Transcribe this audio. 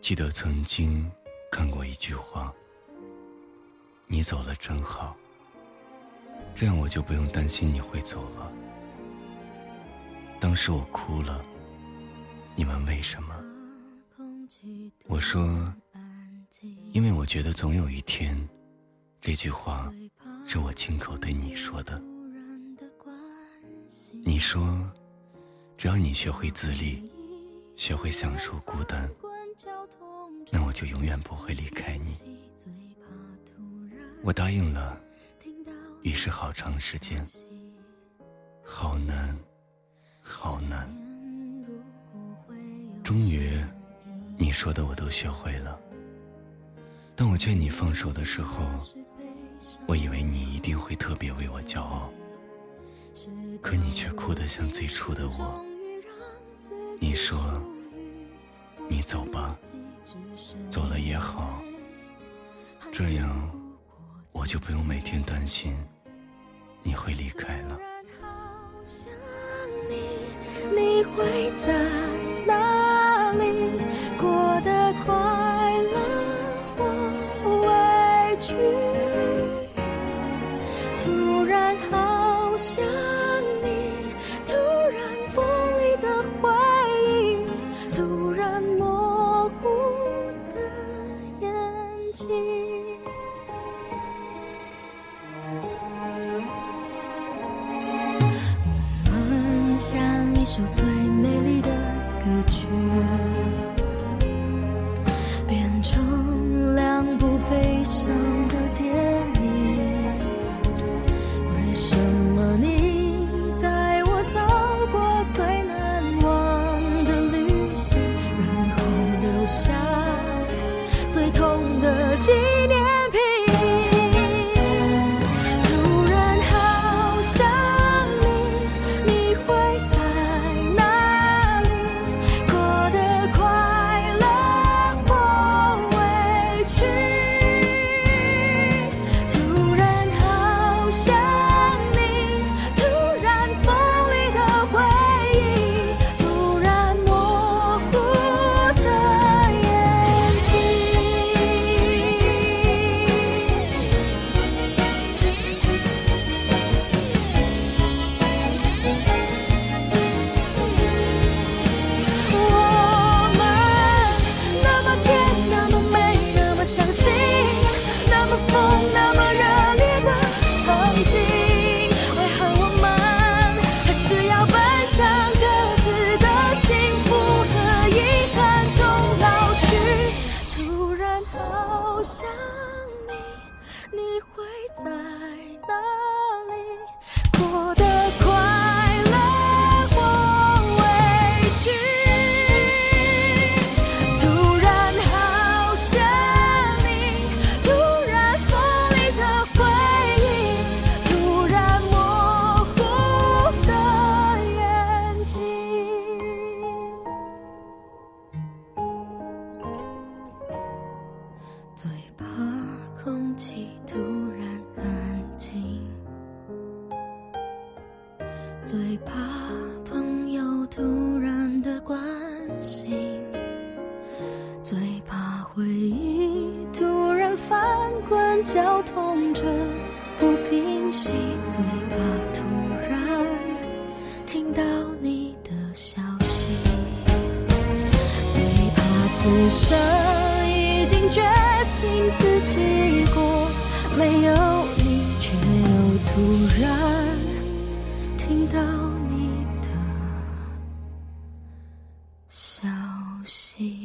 记得曾经看过一句话：“你走了真好，这样我就不用担心你会走了。”当时我哭了，你问为什么？我说，因为我觉得总有一天，这句话是我亲口对你说的。你说，只要你学会自立，学会享受孤单，那我就永远不会离开你。我答应了，于是好长时间，好难，好难。终于，你说的我都学会了。当我劝你放手的时候，我以为你一定会特别为我骄傲。可你却哭得像最初的我。你说：“你走吧，走了也好，这样我就不用每天担心你会离开了。”你会在我们像一首最美丽的歌曲。最怕朋友突然的关心，最怕回忆突然翻滚，绞痛着不平息，最怕突然听到你的消息，最怕此生。已经决心自己过，没有是。